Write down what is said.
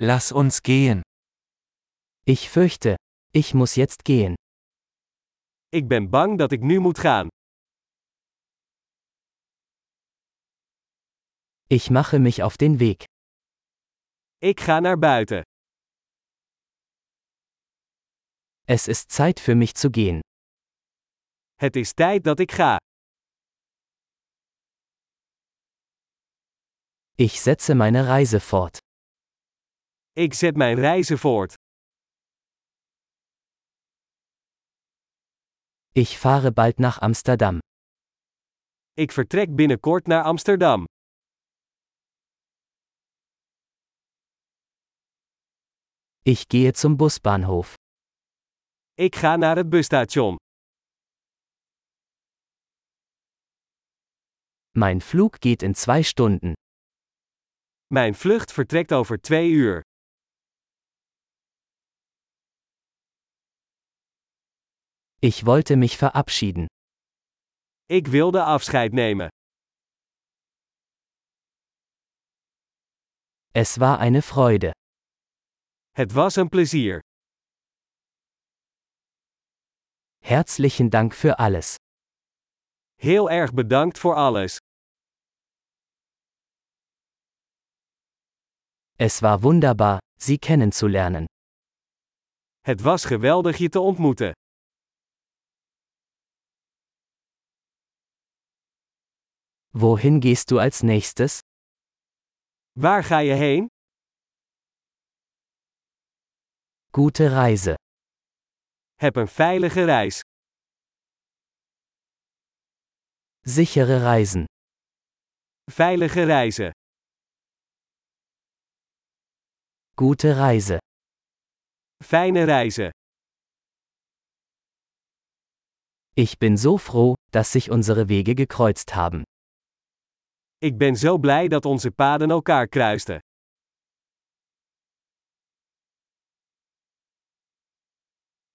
Lass uns gehen. Ich fürchte, ich muss jetzt gehen. Ik ben bang dat ik nu moet gaan. Ich mache mich auf den Weg. Ik ga naar buiten. Es ist Zeit für mich zu gehen. Het is tijd dat ik ga. Ich setze meine Reise fort. Ik zet mijn reizen voort. Ich fahre bald nach Amsterdam. Ik vertrek binnenkort naar Amsterdam. Ich gehe zum Busbahnhof. Ik ga naar het busstation. Mein Flug geht in zwei Stunden. Mijn vlucht vertrekt over twee uur. Ich wollte mich verabschieden. Ik wilde afscheid nemen. Es war eine Freude. Het was een plezier. Herzlichen Dank für alles. Heel erg bedankt voor alles. Es war wunderbar, Sie kennenzulernen. Het was geweldig je te ontmoeten. Wohin gehst du als nächstes? Waar ga je heen? Gute Reise. Heb een veilige reis. Sichere Reisen. Veilige reizen. Gute Reise. Fijne reizen. Ich bin so froh, dass sich unsere Wege gekreuzt haben. Ik ben zo blij dat onze paden elkaar kruisten.